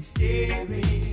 Steering.